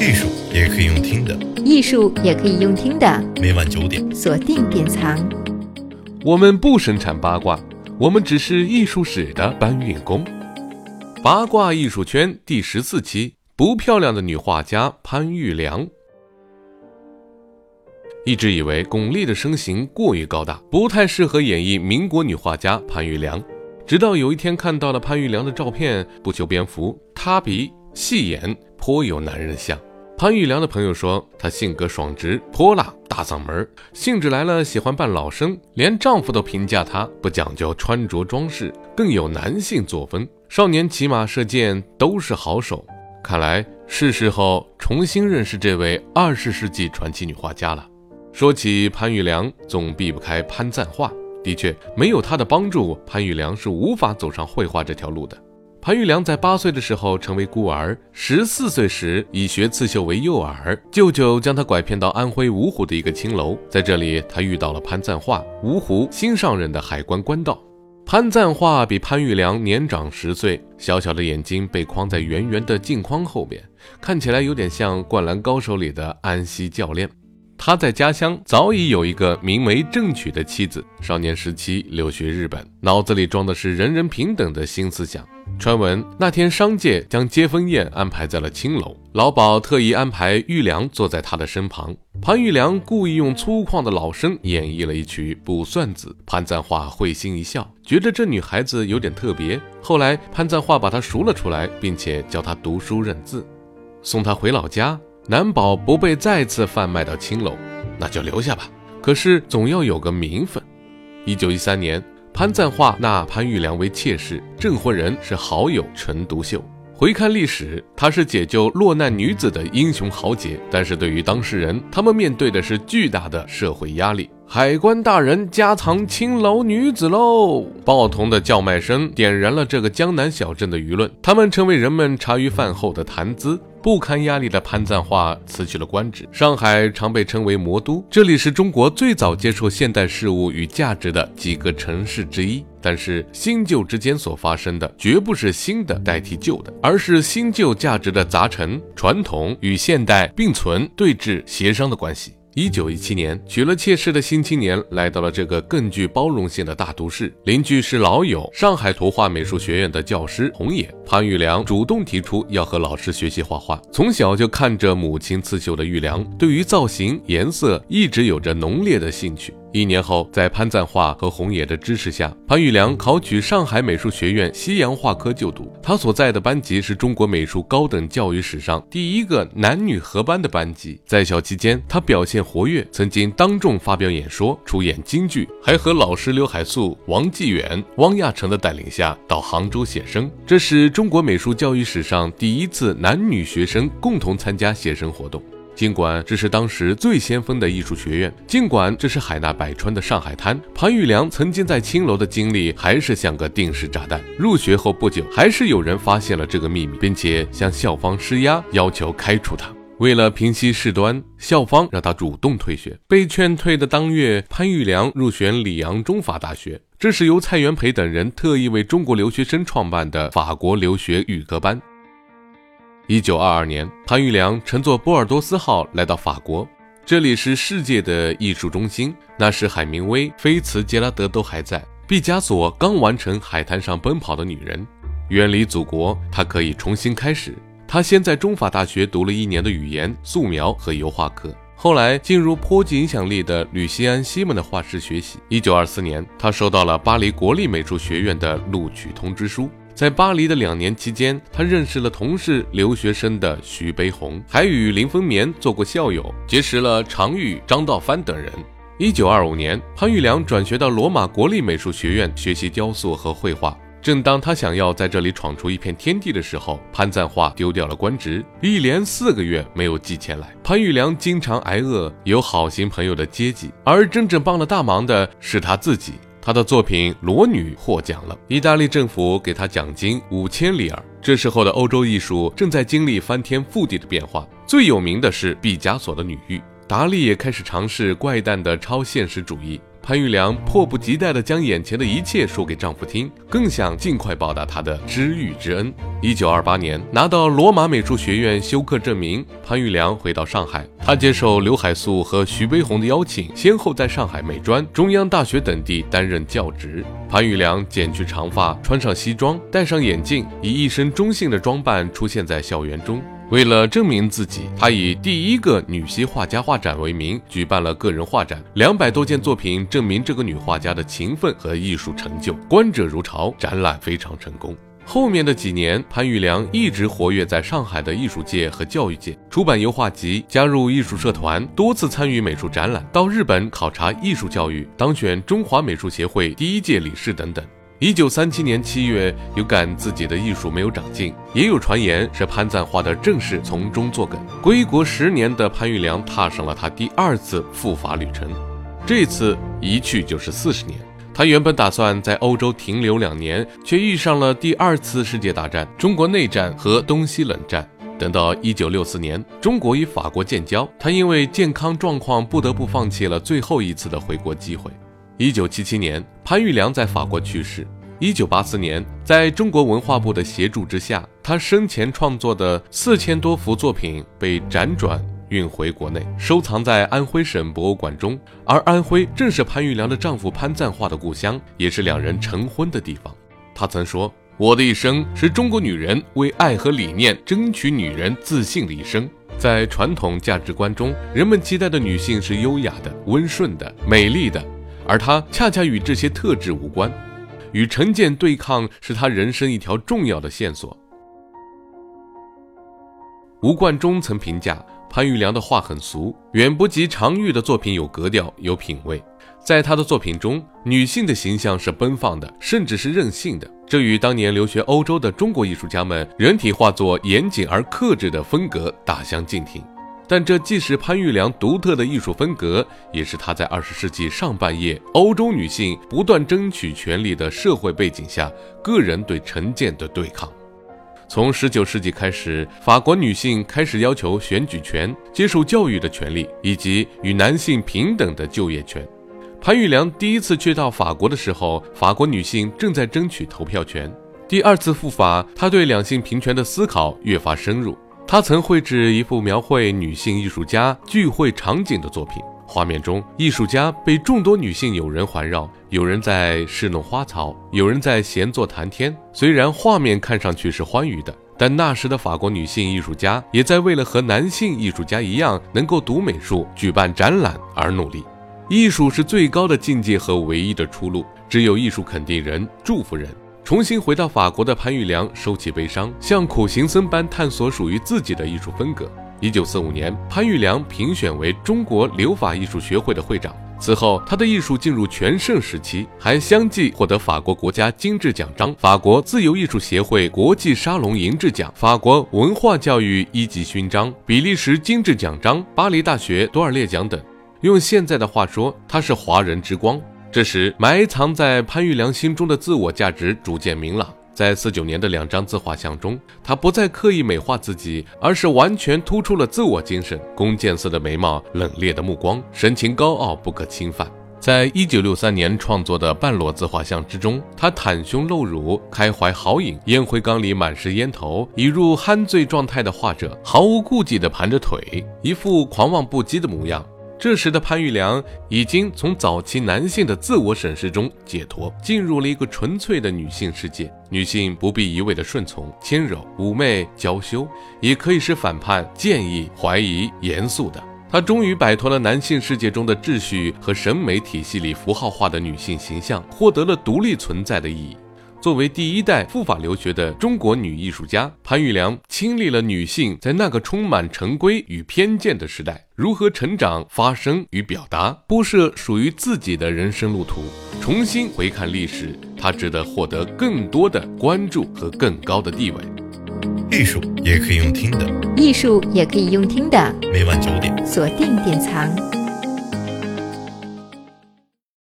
艺术也可以用听的，艺术也可以用听的。每晚九点，锁定典藏。我们不生产八卦，我们只是艺术史的搬运工。八卦艺术圈第十四期：不漂亮的女画家潘玉良。一直以为巩俐的身形过于高大，不太适合演绎民国女画家潘玉良。直到有一天看到了潘玉良的照片，不修边幅，塌鼻、戏言，颇有男人相。潘玉良的朋友说，她性格爽直、泼辣、大嗓门，兴致来了喜欢扮老生，连丈夫都评价她不讲究穿着装饰，更有男性作风。少年骑马射箭都是好手，看来是时候重新认识这位二十世纪传奇女画家了。说起潘玉良，总避不开潘赞化。的确，没有他的帮助，潘玉良是无法走上绘画这条路的。潘玉良在八岁的时候成为孤儿，十四岁时以学刺绣为诱饵，舅舅将他拐骗到安徽芜湖的一个青楼，在这里他遇到了潘赞化，芜湖新上任的海关官道。潘赞化比潘玉良年长十岁，小小的眼睛被框在圆圆的镜框后面，看起来有点像《灌篮高手》里的安西教练。他在家乡早已有一个名媒正娶的妻子，少年时期留学日本，脑子里装的是人人平等的新思想。传闻那天商界将接风宴安排在了青楼，老鸨特意安排玉良坐在他的身旁。潘玉良故意用粗犷的老声演绎了一曲《卜算子》，潘赞化会心一笑，觉得这女孩子有点特别。后来潘赞化把她赎了出来，并且教她读书认字，送她回老家。难保不被再次贩卖到青楼，那就留下吧。可是总要有个名分。一九一三年，潘赞化纳潘玉良为妾室，证婚人是好友陈独秀。回看历史，他是解救落难女子的英雄豪杰。但是对于当事人，他们面对的是巨大的社会压力。海关大人家藏青楼女子喽！报童的叫卖声点燃了这个江南小镇的舆论，他们成为人们茶余饭后的谈资。不堪压力的潘赞化辞去了官职。上海常被称为魔都，这里是中国最早接受现代事物与价值的几个城市之一。但是新旧之间所发生的，绝不是新的代替旧的，而是新旧价值的杂陈，传统与现代并存、对峙、协商的关系。一九一七年，娶了妾室的新青年来到了这个更具包容性的大都市。邻居是老友，上海图画美术学院的教师洪野。潘玉良主动提出要和老师学习画画。从小就看着母亲刺绣的玉良，对于造型、颜色一直有着浓烈的兴趣。一年后，在潘赞化和洪野的支持下，潘玉良考取上海美术学院西洋画科就读。他所在的班级是中国美术高等教育史上第一个男女合班的班级。在校期间，他表现活跃，曾经当众发表演说，出演京剧，还和老师刘海粟、王继远、汪亚成的带领下到杭州写生。这是中国美术教育史上第一次男女学生共同参加写生活动。尽管这是当时最先锋的艺术学院，尽管这是海纳百川的上海滩，潘玉良曾经在青楼的经历还是像个定时炸弹。入学后不久，还是有人发现了这个秘密，并且向校方施压，要求开除他。为了平息事端，校方让他主动退学。被劝退的当月，潘玉良入选里昂中法大学，这是由蔡元培等人特意为中国留学生创办的法国留学预科班。一九二二年，潘玉良乘坐波尔多斯号来到法国，这里是世界的艺术中心。那时海明威、菲茨杰拉德都还在，毕加索刚完成《海滩上奔跑的女人》。远离祖国，他可以重新开始。他先在中法大学读了一年的语言、素描和油画课，后来进入颇具影响力的吕西安·西蒙的画室学习。一九二四年，他收到了巴黎国立美术学院的录取通知书。在巴黎的两年期间，他认识了同是留学生的徐悲鸿，还与林风眠做过校友，结识了常玉、张道藩等人。一九二五年，潘玉良转学到罗马国立美术学院学习雕塑和绘画。正当他想要在这里闯出一片天地的时候，潘赞化丢掉了官职，一连四个月没有寄钱来。潘玉良经常挨饿，有好心朋友的接济，而真正帮了大忙的是他自己。他的作品《裸女》获奖了，意大利政府给他奖金五千里尔。这时候的欧洲艺术正在经历翻天覆地的变化，最有名的是毕加索的《女浴》，达利也开始尝试怪诞的超现实主义。潘玉良迫不及待地将眼前的一切说给丈夫听，更想尽快报答他的知遇之恩。一九二八年，拿到罗马美术学院修课证明，潘玉良回到上海。他接受刘海粟和徐悲鸿的邀请，先后在上海美专、中央大学等地担任教职。潘玉良剪去长发，穿上西装，戴上眼镜，以一身中性的装扮出现在校园中。为了证明自己，他以第一个女系画家画展为名，举办了个人画展，两百多件作品证明这个女画家的勤奋和艺术成就，观者如潮，展览非常成功。后面的几年，潘玉良一直活跃在上海的艺术界和教育界，出版油画集，加入艺术社团，多次参与美术展览，到日本考察艺术教育，当选中华美术协会第一届理事等等。一九三七年七月，有感自己的艺术没有长进，也有传言是潘赞画的正是从中作梗。归国十年的潘玉良踏上了他第二次赴法旅程，这次一去就是四十年。他原本打算在欧洲停留两年，却遇上了第二次世界大战、中国内战和东西冷战。等到一九六四年，中国与法国建交，他因为健康状况不得不放弃了最后一次的回国机会。一九七七年，潘玉良在法国去世。一九八四年，在中国文化部的协助之下，他生前创作的四千多幅作品被辗转运回国内，收藏在安徽省博物馆中。而安徽正是潘玉良的丈夫潘赞化的故乡，也是两人成婚的地方。他曾说：“我的一生是中国女人为爱和理念争取女人自信的一生。”在传统价值观中，人们期待的女性是优雅的、温顺的、美丽的。而他恰恰与这些特质无关，与成见对抗是他人生一条重要的线索。吴冠中曾评价潘玉良的画很俗，远不及常玉的作品有格调、有品味。在他的作品中，女性的形象是奔放的，甚至是任性的，这与当年留学欧洲的中国艺术家们人体画作严谨而克制的风格大相径庭。但这既是潘玉良独特的艺术风格，也是他在二十世纪上半叶欧洲女性不断争取权利的社会背景下，个人对成见的对抗。从十九世纪开始，法国女性开始要求选举权、接受教育的权利，以及与男性平等的就业权。潘玉良第一次去到法国的时候，法国女性正在争取投票权。第二次赴法，他对两性平权的思考越发深入。他曾绘制一幅描绘女性艺术家聚会场景的作品，画面中艺术家被众多女性友人环绕，有人在侍弄花草，有人在闲坐谈天。虽然画面看上去是欢愉的，但那时的法国女性艺术家也在为了和男性艺术家一样能够读美术、举办展览而努力。艺术是最高的境界和唯一的出路，只有艺术肯定人、祝福人。重新回到法国的潘玉良收起悲伤，像苦行僧般探索属于自己的艺术风格。一九四五年，潘玉良评选为中国留法艺术学会的会长。此后，他的艺术进入全盛时期，还相继获得法国国家金质奖章、法国自由艺术协会国际沙龙银质奖、法国文化教育一级勋章、比利时金质奖章、巴黎大学多尔列奖等。用现在的话说，他是华人之光。这时，埋藏在潘玉良心中的自我价值逐渐明朗。在四九年的两张自画像中，他不再刻意美化自己，而是完全突出了自我精神：弓箭似的眉毛，冷冽的目光，神情高傲不可侵犯。在一九六三年创作的半裸自画像之中，他袒胸露乳，开怀豪饮，烟灰缸里满是烟头，已入酣醉状态的画者，毫无顾忌地盘着腿，一副狂妄不羁的模样。这时的潘玉良已经从早期男性的自我审视中解脱，进入了一个纯粹的女性世界。女性不必一味的顺从、轻柔、妩媚、娇羞，也可以是反叛、建议、怀疑、严肃的。她终于摆脱了男性世界中的秩序和审美体系里符号化的女性形象，获得了独立存在的意义。作为第一代赴法留学的中国女艺术家，潘玉良亲历了女性在那个充满陈规与偏见的时代如何成长、发声与表达，铺设属于自己的人生路途。重新回看历史，她值得获得更多的关注和更高的地位。艺术也可以用听的，艺术也可以用听的。每晚九点，锁定典藏。